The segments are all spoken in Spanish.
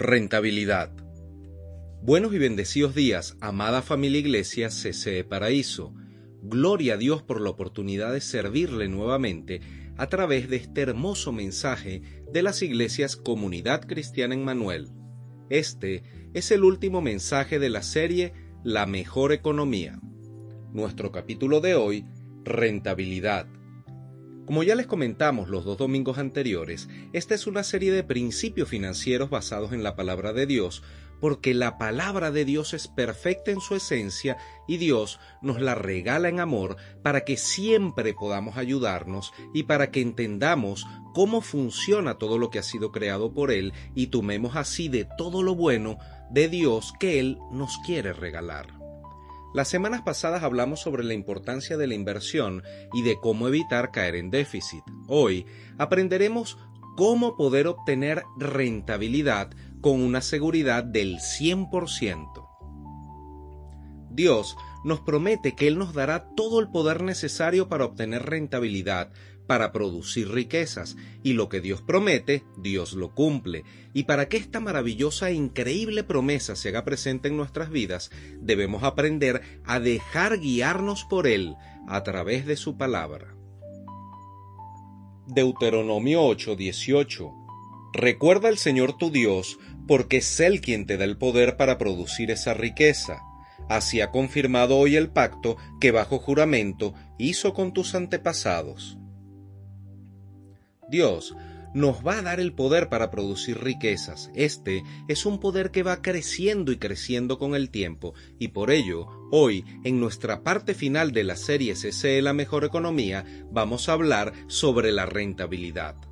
Rentabilidad. Buenos y bendecidos días, amada familia Iglesia CCE Paraíso. Gloria a Dios por la oportunidad de servirle nuevamente a través de este hermoso mensaje de las iglesias Comunidad Cristiana en Manuel. Este es el último mensaje de la serie La mejor economía. Nuestro capítulo de hoy, rentabilidad. Como ya les comentamos los dos domingos anteriores, esta es una serie de principios financieros basados en la palabra de Dios, porque la palabra de Dios es perfecta en su esencia y Dios nos la regala en amor para que siempre podamos ayudarnos y para que entendamos cómo funciona todo lo que ha sido creado por Él y tomemos así de todo lo bueno de Dios que Él nos quiere regalar. Las semanas pasadas hablamos sobre la importancia de la inversión y de cómo evitar caer en déficit. Hoy aprenderemos cómo poder obtener rentabilidad con una seguridad del 100%. Dios nos promete que Él nos dará todo el poder necesario para obtener rentabilidad, para producir riquezas, y lo que Dios promete, Dios lo cumple. Y para que esta maravillosa e increíble promesa se haga presente en nuestras vidas, debemos aprender a dejar guiarnos por Él a través de su palabra. Deuteronomio 8:18 Recuerda al Señor tu Dios, porque es Él quien te da el poder para producir esa riqueza. Así ha confirmado hoy el pacto que bajo juramento hizo con tus antepasados. Dios nos va a dar el poder para producir riquezas. Este es un poder que va creciendo y creciendo con el tiempo, y por ello, hoy, en nuestra parte final de la serie CCE La Mejor Economía, vamos a hablar sobre la rentabilidad.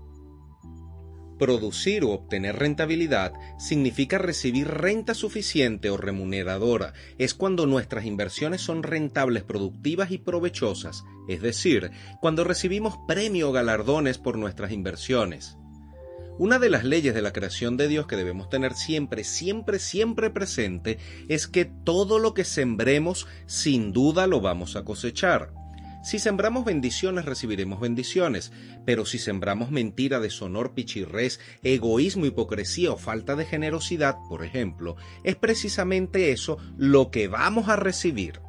Producir o obtener rentabilidad significa recibir renta suficiente o remuneradora. Es cuando nuestras inversiones son rentables, productivas y provechosas, es decir, cuando recibimos premio o galardones por nuestras inversiones. Una de las leyes de la creación de Dios que debemos tener siempre, siempre, siempre presente es que todo lo que sembremos sin duda lo vamos a cosechar. Si sembramos bendiciones, recibiremos bendiciones, pero si sembramos mentira, deshonor, pichirrés, egoísmo, hipocresía o falta de generosidad, por ejemplo, es precisamente eso lo que vamos a recibir.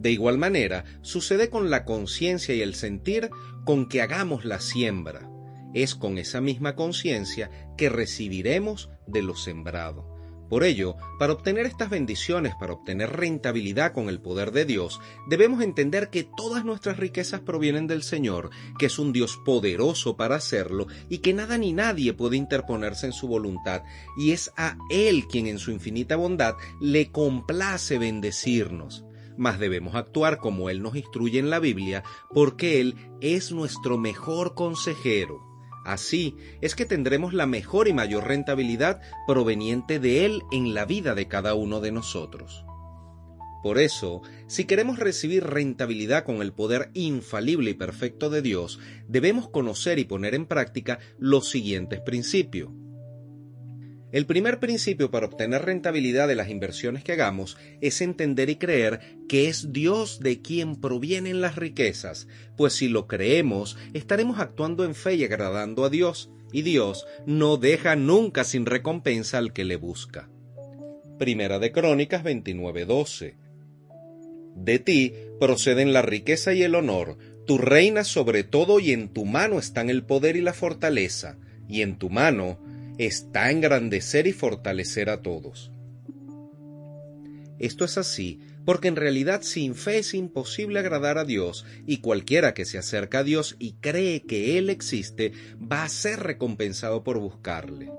De igual manera, sucede con la conciencia y el sentir con que hagamos la siembra. Es con esa misma conciencia que recibiremos de lo sembrado. Por ello, para obtener estas bendiciones, para obtener rentabilidad con el poder de Dios, debemos entender que todas nuestras riquezas provienen del Señor, que es un Dios poderoso para hacerlo y que nada ni nadie puede interponerse en su voluntad, y es a Él quien en su infinita bondad le complace bendecirnos. Mas debemos actuar como Él nos instruye en la Biblia, porque Él es nuestro mejor consejero. Así es que tendremos la mejor y mayor rentabilidad proveniente de Él en la vida de cada uno de nosotros. Por eso, si queremos recibir rentabilidad con el poder infalible y perfecto de Dios, debemos conocer y poner en práctica los siguientes principios. El primer principio para obtener rentabilidad de las inversiones que hagamos es entender y creer que es Dios de quien provienen las riquezas, pues si lo creemos, estaremos actuando en fe y agradando a Dios, y Dios no deja nunca sin recompensa al que le busca. Primera de Crónicas 29:12 De ti proceden la riqueza y el honor, tú reinas sobre todo y en tu mano están el poder y la fortaleza, y en tu mano está engrandecer y fortalecer a todos. Esto es así porque en realidad sin fe es imposible agradar a Dios y cualquiera que se acerca a Dios y cree que Él existe va a ser recompensado por buscarle.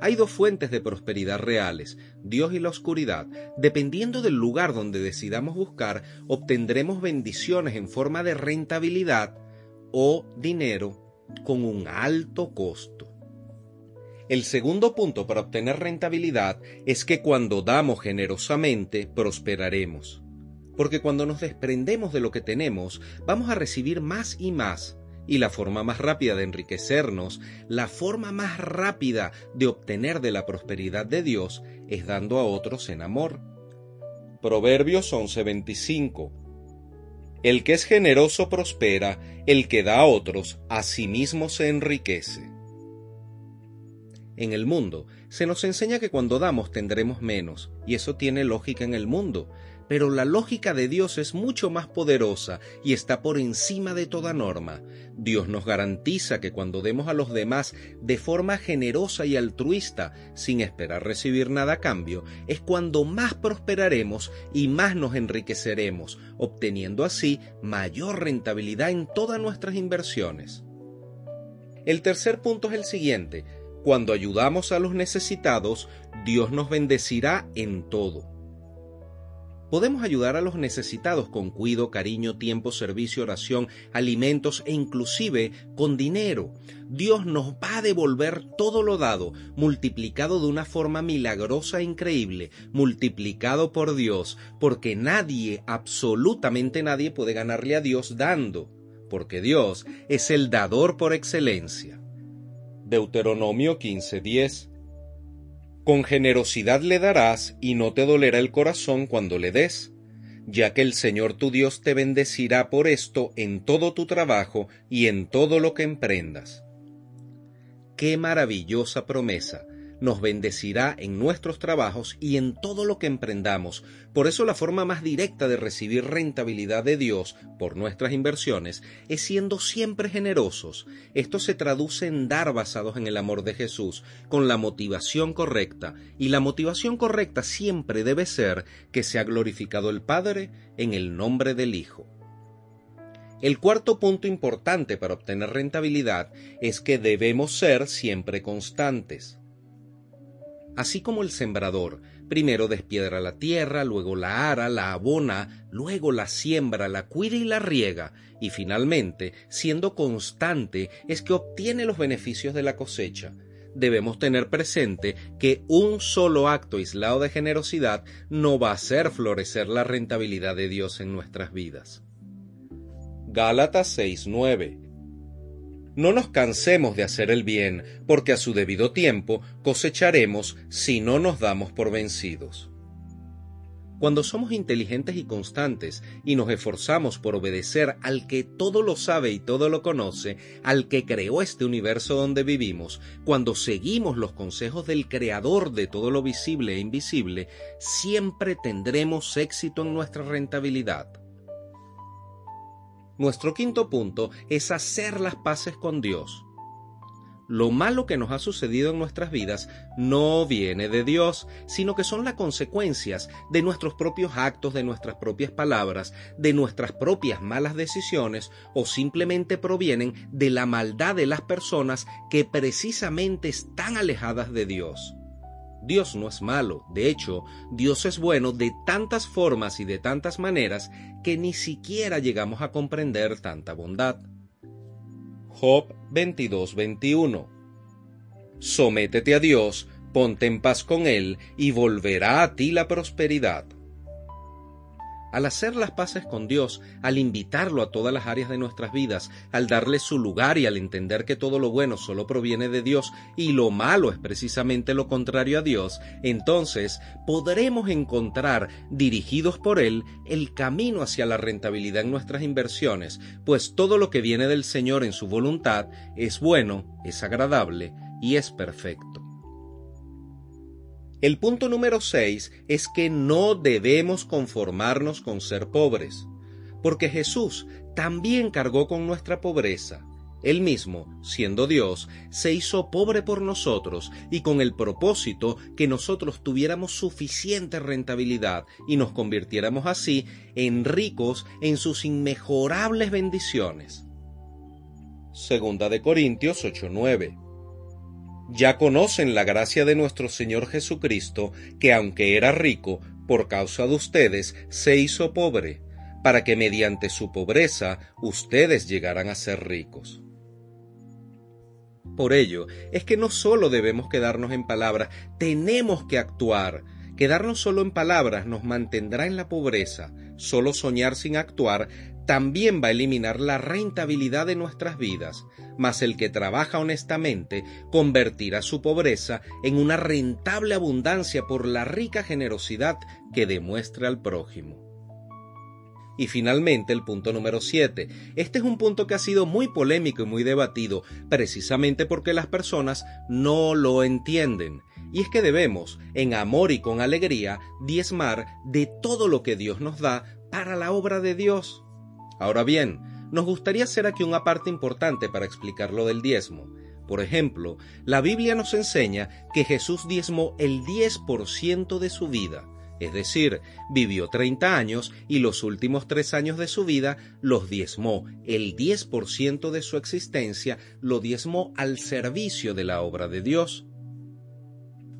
Hay dos fuentes de prosperidad reales, Dios y la oscuridad. Dependiendo del lugar donde decidamos buscar, obtendremos bendiciones en forma de rentabilidad o dinero con un alto costo. El segundo punto para obtener rentabilidad es que cuando damos generosamente, prosperaremos. Porque cuando nos desprendemos de lo que tenemos, vamos a recibir más y más. Y la forma más rápida de enriquecernos, la forma más rápida de obtener de la prosperidad de Dios, es dando a otros en amor. Proverbios 11:25 El que es generoso prospera, el que da a otros, a sí mismo se enriquece en el mundo, se nos enseña que cuando damos tendremos menos, y eso tiene lógica en el mundo, pero la lógica de Dios es mucho más poderosa y está por encima de toda norma. Dios nos garantiza que cuando demos a los demás de forma generosa y altruista, sin esperar recibir nada a cambio, es cuando más prosperaremos y más nos enriqueceremos, obteniendo así mayor rentabilidad en todas nuestras inversiones. El tercer punto es el siguiente, cuando ayudamos a los necesitados, Dios nos bendecirá en todo. Podemos ayudar a los necesitados con cuidado, cariño, tiempo, servicio, oración, alimentos e inclusive con dinero. Dios nos va a devolver todo lo dado, multiplicado de una forma milagrosa e increíble, multiplicado por Dios, porque nadie, absolutamente nadie puede ganarle a Dios dando, porque Dios es el dador por excelencia. Deuteronomio 15:10 Con generosidad le darás y no te dolerá el corazón cuando le des, ya que el Señor tu Dios te bendecirá por esto en todo tu trabajo y en todo lo que emprendas. Qué maravillosa promesa nos bendecirá en nuestros trabajos y en todo lo que emprendamos. Por eso la forma más directa de recibir rentabilidad de Dios por nuestras inversiones es siendo siempre generosos. Esto se traduce en dar basados en el amor de Jesús, con la motivación correcta. Y la motivación correcta siempre debe ser que sea glorificado el Padre en el nombre del Hijo. El cuarto punto importante para obtener rentabilidad es que debemos ser siempre constantes. Así como el sembrador primero despiedra la tierra, luego la ara, la abona, luego la siembra, la cuida y la riega, y finalmente, siendo constante, es que obtiene los beneficios de la cosecha. Debemos tener presente que un solo acto aislado de generosidad no va a hacer florecer la rentabilidad de Dios en nuestras vidas. Gálatas 6:9 no nos cansemos de hacer el bien, porque a su debido tiempo cosecharemos si no nos damos por vencidos. Cuando somos inteligentes y constantes y nos esforzamos por obedecer al que todo lo sabe y todo lo conoce, al que creó este universo donde vivimos, cuando seguimos los consejos del Creador de todo lo visible e invisible, siempre tendremos éxito en nuestra rentabilidad. Nuestro quinto punto es hacer las paces con Dios. Lo malo que nos ha sucedido en nuestras vidas no viene de Dios, sino que son las consecuencias de nuestros propios actos, de nuestras propias palabras, de nuestras propias malas decisiones o simplemente provienen de la maldad de las personas que precisamente están alejadas de Dios. Dios no es malo, de hecho, Dios es bueno de tantas formas y de tantas maneras que ni siquiera llegamos a comprender tanta bondad. Job 22:21 Sométete a Dios, ponte en paz con Él, y volverá a ti la prosperidad. Al hacer las paces con Dios, al invitarlo a todas las áreas de nuestras vidas, al darle su lugar y al entender que todo lo bueno solo proviene de Dios y lo malo es precisamente lo contrario a Dios, entonces podremos encontrar, dirigidos por Él, el camino hacia la rentabilidad en nuestras inversiones, pues todo lo que viene del Señor en su voluntad es bueno, es agradable y es perfecto. El punto número 6 es que no debemos conformarnos con ser pobres, porque Jesús también cargó con nuestra pobreza. Él mismo, siendo Dios, se hizo pobre por nosotros y con el propósito que nosotros tuviéramos suficiente rentabilidad y nos convirtiéramos así en ricos en sus inmejorables bendiciones. Segunda de Corintios 8:9 ya conocen la gracia de nuestro Señor Jesucristo, que aunque era rico, por causa de ustedes se hizo pobre, para que mediante su pobreza ustedes llegaran a ser ricos. Por ello, es que no solo debemos quedarnos en palabras, tenemos que actuar. Quedarnos solo en palabras nos mantendrá en la pobreza. Solo soñar sin actuar también va a eliminar la rentabilidad de nuestras vidas. Mas el que trabaja honestamente convertirá su pobreza en una rentable abundancia por la rica generosidad que demuestra al prójimo. Y finalmente el punto número 7. Este es un punto que ha sido muy polémico y muy debatido, precisamente porque las personas no lo entienden y es que debemos, en amor y con alegría, diezmar de todo lo que Dios nos da para la obra de Dios. Ahora bien, nos gustaría hacer aquí una parte importante para explicar lo del diezmo. Por ejemplo, la Biblia nos enseña que Jesús diezmó el 10% de su vida, es decir, vivió 30 años y los últimos tres años de su vida los diezmó, el 10% de su existencia lo diezmó al servicio de la obra de Dios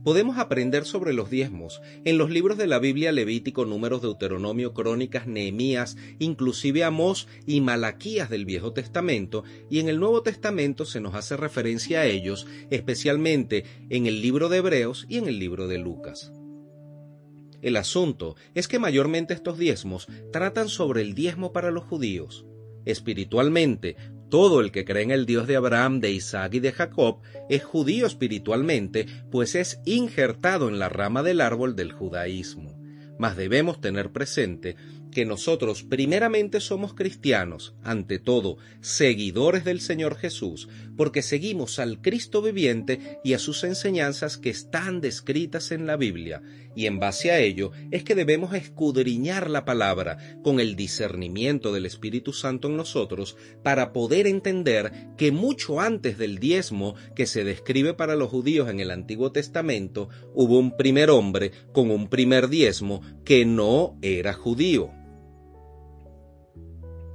podemos aprender sobre los diezmos en los libros de la Biblia Levítico, Números, Deuteronomio, Crónicas, Nehemías, inclusive Amós y Malaquías del Viejo Testamento, y en el Nuevo Testamento se nos hace referencia a ellos, especialmente en el libro de Hebreos y en el libro de Lucas. El asunto es que mayormente estos diezmos tratan sobre el diezmo para los judíos. Espiritualmente, todo el que cree en el Dios de Abraham, de Isaac y de Jacob es judío espiritualmente, pues es injertado en la rama del árbol del judaísmo. Mas debemos tener presente que nosotros primeramente somos cristianos, ante todo, seguidores del Señor Jesús, porque seguimos al Cristo viviente y a sus enseñanzas que están descritas en la Biblia, y en base a ello es que debemos escudriñar la palabra con el discernimiento del Espíritu Santo en nosotros para poder entender que mucho antes del diezmo que se describe para los judíos en el Antiguo Testamento, hubo un primer hombre con un primer diezmo que no era judío.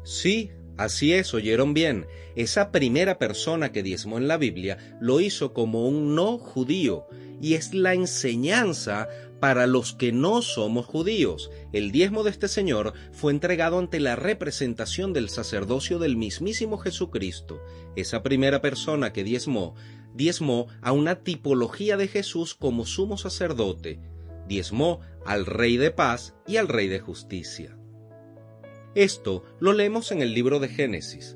Sí, así es, oyeron bien. Esa primera persona que diezmó en la Biblia lo hizo como un no judío, y es la enseñanza para los que no somos judíos. El diezmo de este Señor fue entregado ante la representación del sacerdocio del mismísimo Jesucristo. Esa primera persona que diezmó, diezmó a una tipología de Jesús como sumo sacerdote, diezmó al Rey de paz y al Rey de justicia. Esto lo leemos en el libro de Génesis.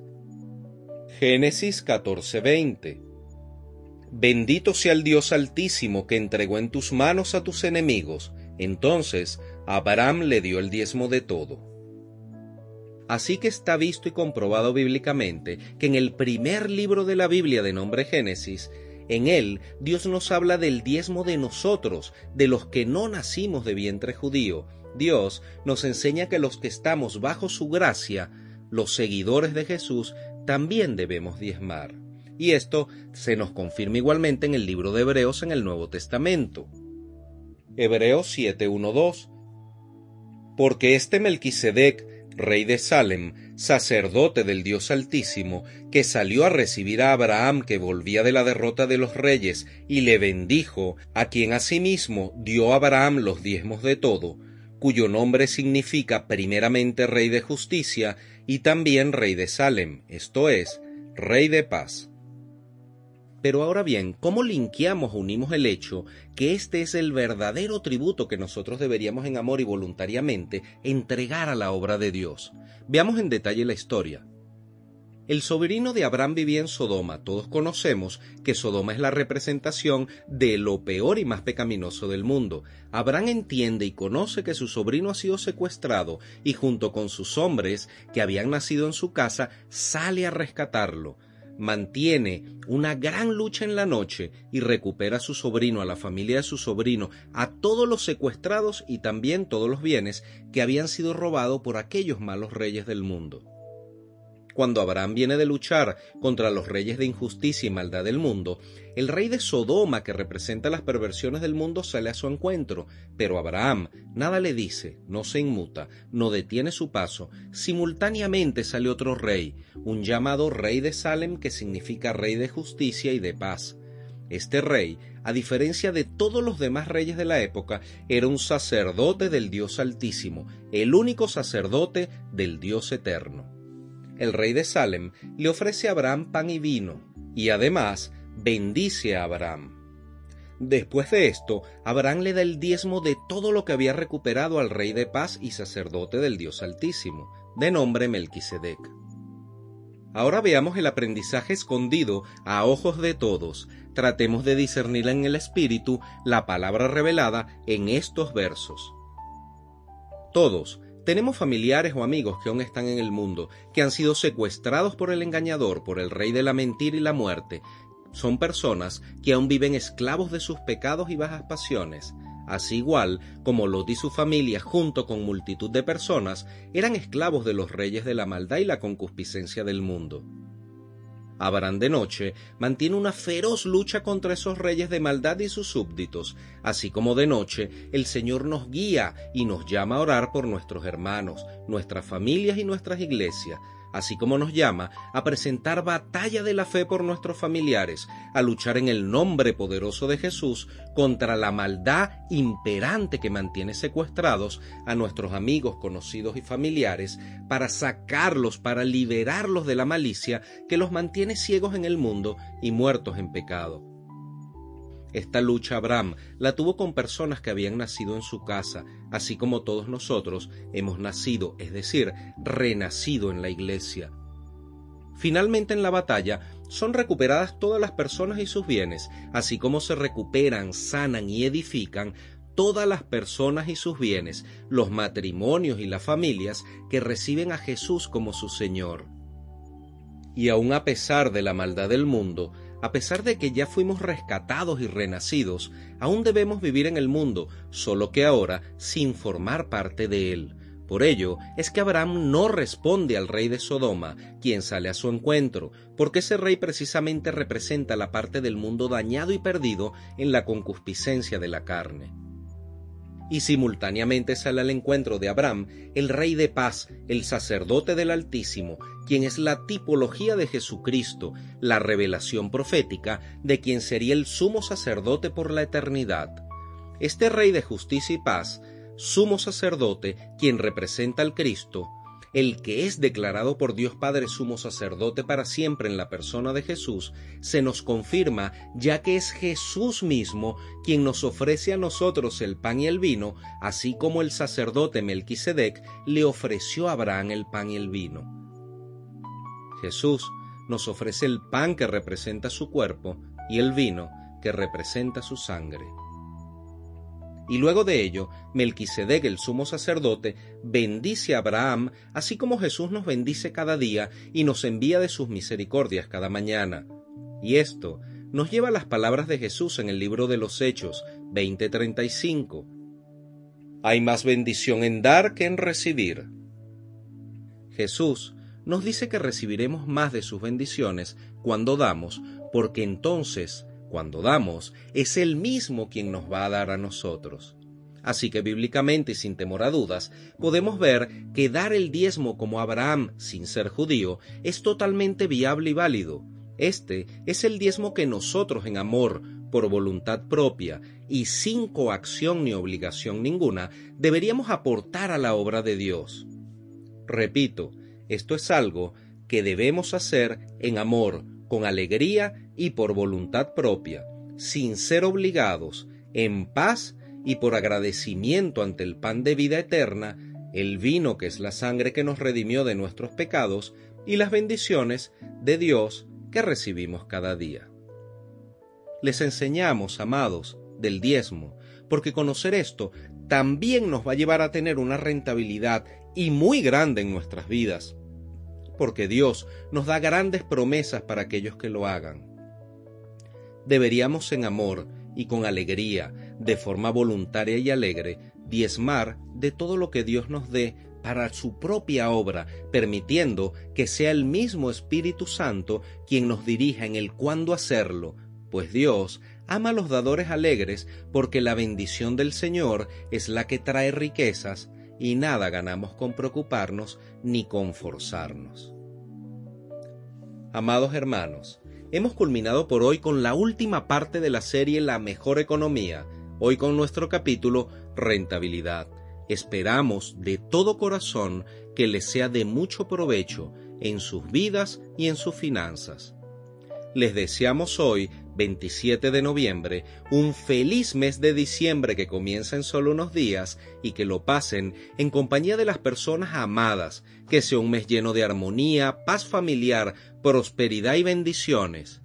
Génesis 14:20. Bendito sea el Dios altísimo que entregó en tus manos a tus enemigos. Entonces Abraham le dio el diezmo de todo. Así que está visto y comprobado bíblicamente que en el primer libro de la Biblia de nombre Génesis, en él Dios nos habla del diezmo de nosotros, de los que no nacimos de vientre judío, Dios nos enseña que los que estamos bajo su gracia, los seguidores de Jesús, también debemos diezmar. Y esto se nos confirma igualmente en el libro de Hebreos en el Nuevo Testamento. Hebreos 7.1.2 Porque este Melquisedec, rey de Salem, sacerdote del Dios Altísimo, que salió a recibir a Abraham que volvía de la derrota de los reyes, y le bendijo, a quien asimismo dio Abraham los diezmos de todo, cuyo nombre significa primeramente Rey de Justicia y también Rey de Salem, esto es, Rey de Paz. Pero ahora bien, ¿cómo linkeamos o unimos el hecho que este es el verdadero tributo que nosotros deberíamos en amor y voluntariamente entregar a la obra de Dios? Veamos en detalle la historia. El sobrino de Abraham vivía en Sodoma. Todos conocemos que Sodoma es la representación de lo peor y más pecaminoso del mundo. Abraham entiende y conoce que su sobrino ha sido secuestrado y junto con sus hombres que habían nacido en su casa sale a rescatarlo. Mantiene una gran lucha en la noche y recupera a su sobrino, a la familia de su sobrino, a todos los secuestrados y también todos los bienes que habían sido robados por aquellos malos reyes del mundo cuando Abraham viene de luchar contra los reyes de injusticia y maldad del mundo, el rey de Sodoma, que representa las perversiones del mundo, sale a su encuentro, pero Abraham nada le dice, no se inmuta, no detiene su paso. Simultáneamente sale otro rey, un llamado rey de Salem, que significa rey de justicia y de paz. Este rey, a diferencia de todos los demás reyes de la época, era un sacerdote del Dios Altísimo, el único sacerdote del Dios Eterno el rey de Salem, le ofrece a Abraham pan y vino, y además bendice a Abraham. Después de esto, Abraham le da el diezmo de todo lo que había recuperado al rey de paz y sacerdote del Dios Altísimo, de nombre Melquisedec. Ahora veamos el aprendizaje escondido a ojos de todos. Tratemos de discernir en el Espíritu la palabra revelada en estos versos. Todos tenemos familiares o amigos que aún están en el mundo, que han sido secuestrados por el engañador, por el rey de la mentira y la muerte, son personas que aún viven esclavos de sus pecados y bajas pasiones, así igual como Lot y su familia, junto con multitud de personas, eran esclavos de los reyes de la maldad y la concupiscencia del mundo. Abraham de noche mantiene una feroz lucha contra esos reyes de maldad y sus súbditos, así como de noche el Señor nos guía y nos llama a orar por nuestros hermanos, nuestras familias y nuestras iglesias, así como nos llama a presentar batalla de la fe por nuestros familiares, a luchar en el nombre poderoso de Jesús contra la maldad imperante que mantiene secuestrados a nuestros amigos, conocidos y familiares, para sacarlos, para liberarlos de la malicia que los mantiene ciegos en el mundo y muertos en pecado. Esta lucha Abraham la tuvo con personas que habían nacido en su casa, así como todos nosotros hemos nacido, es decir, renacido en la iglesia. Finalmente en la batalla son recuperadas todas las personas y sus bienes, así como se recuperan, sanan y edifican todas las personas y sus bienes, los matrimonios y las familias que reciben a Jesús como su Señor. Y aun a pesar de la maldad del mundo, a pesar de que ya fuimos rescatados y renacidos, aún debemos vivir en el mundo, solo que ahora sin formar parte de él. Por ello es que Abraham no responde al rey de Sodoma, quien sale a su encuentro, porque ese rey precisamente representa la parte del mundo dañado y perdido en la concupiscencia de la carne y simultáneamente sale al encuentro de Abraham el Rey de paz, el sacerdote del Altísimo, quien es la tipología de Jesucristo, la revelación profética de quien sería el sumo sacerdote por la eternidad. Este Rey de justicia y paz, sumo sacerdote, quien representa al Cristo, el que es declarado por Dios Padre sumo sacerdote para siempre en la persona de Jesús, se nos confirma ya que es Jesús mismo quien nos ofrece a nosotros el pan y el vino, así como el sacerdote Melquisedec le ofreció a Abraham el pan y el vino. Jesús nos ofrece el pan que representa su cuerpo y el vino que representa su sangre. Y luego de ello, Melquisedec, el sumo sacerdote, bendice a Abraham, así como Jesús nos bendice cada día y nos envía de sus misericordias cada mañana. Y esto nos lleva a las palabras de Jesús en el libro de los Hechos 20:35. Hay más bendición en dar que en recibir. Jesús nos dice que recibiremos más de sus bendiciones cuando damos, porque entonces cuando damos, es Él mismo quien nos va a dar a nosotros. Así que bíblicamente y sin temor a dudas, podemos ver que dar el diezmo como Abraham sin ser judío es totalmente viable y válido. Este es el diezmo que nosotros en amor, por voluntad propia y sin coacción ni obligación ninguna, deberíamos aportar a la obra de Dios. Repito, esto es algo que debemos hacer en amor, con alegría y por voluntad propia, sin ser obligados, en paz y por agradecimiento ante el pan de vida eterna, el vino que es la sangre que nos redimió de nuestros pecados y las bendiciones de Dios que recibimos cada día. Les enseñamos, amados, del diezmo, porque conocer esto también nos va a llevar a tener una rentabilidad y muy grande en nuestras vidas, porque Dios nos da grandes promesas para aquellos que lo hagan. Deberíamos en amor y con alegría, de forma voluntaria y alegre, diezmar de todo lo que Dios nos dé para su propia obra, permitiendo que sea el mismo Espíritu Santo quien nos dirija en el cuándo hacerlo, pues Dios ama a los dadores alegres porque la bendición del Señor es la que trae riquezas y nada ganamos con preocuparnos ni con forzarnos. Amados hermanos, hemos culminado por hoy con la última parte de la serie La mejor economía, hoy con nuestro capítulo Rentabilidad. Esperamos de todo corazón que les sea de mucho provecho en sus vidas y en sus finanzas. Les deseamos hoy 27 de noviembre, un feliz mes de diciembre que comienza en solo unos días y que lo pasen en compañía de las personas amadas, que sea un mes lleno de armonía, paz familiar, prosperidad y bendiciones.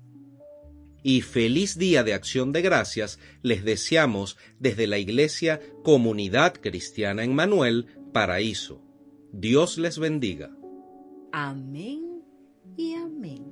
Y feliz día de acción de gracias les deseamos desde la Iglesia Comunidad Cristiana en Manuel, Paraíso. Dios les bendiga. Amén y amén.